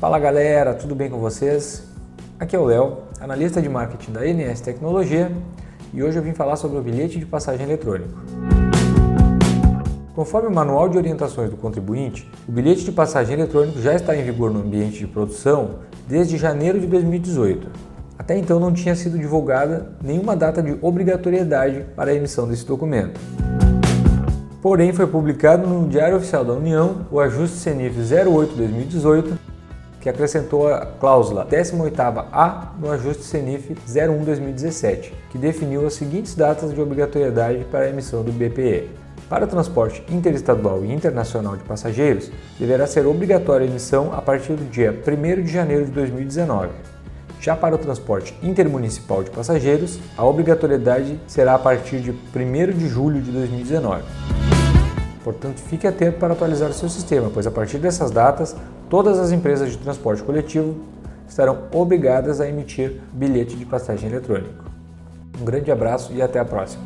Fala galera, tudo bem com vocês? Aqui é o Léo, analista de marketing da NS Tecnologia e hoje eu vim falar sobre o bilhete de passagem eletrônico. Conforme o Manual de Orientações do Contribuinte, o bilhete de passagem eletrônico já está em vigor no ambiente de produção desde janeiro de 2018. Até então não tinha sido divulgada nenhuma data de obrigatoriedade para a emissão desse documento. Porém, foi publicado no Diário Oficial da União o ajuste CNIF 08-2018 que acrescentou a cláusula 18A no ajuste CNIF 01-2017, que definiu as seguintes datas de obrigatoriedade para a emissão do BPE. Para o transporte interestadual e internacional de passageiros, deverá ser obrigatória a emissão a partir do dia 1 de janeiro de 2019. Já para o transporte intermunicipal de passageiros, a obrigatoriedade será a partir de 1 de julho de 2019. Portanto, fique atento para atualizar o seu sistema, pois a partir dessas datas, todas as empresas de transporte coletivo estarão obrigadas a emitir bilhete de passagem eletrônico. Um grande abraço e até a próxima!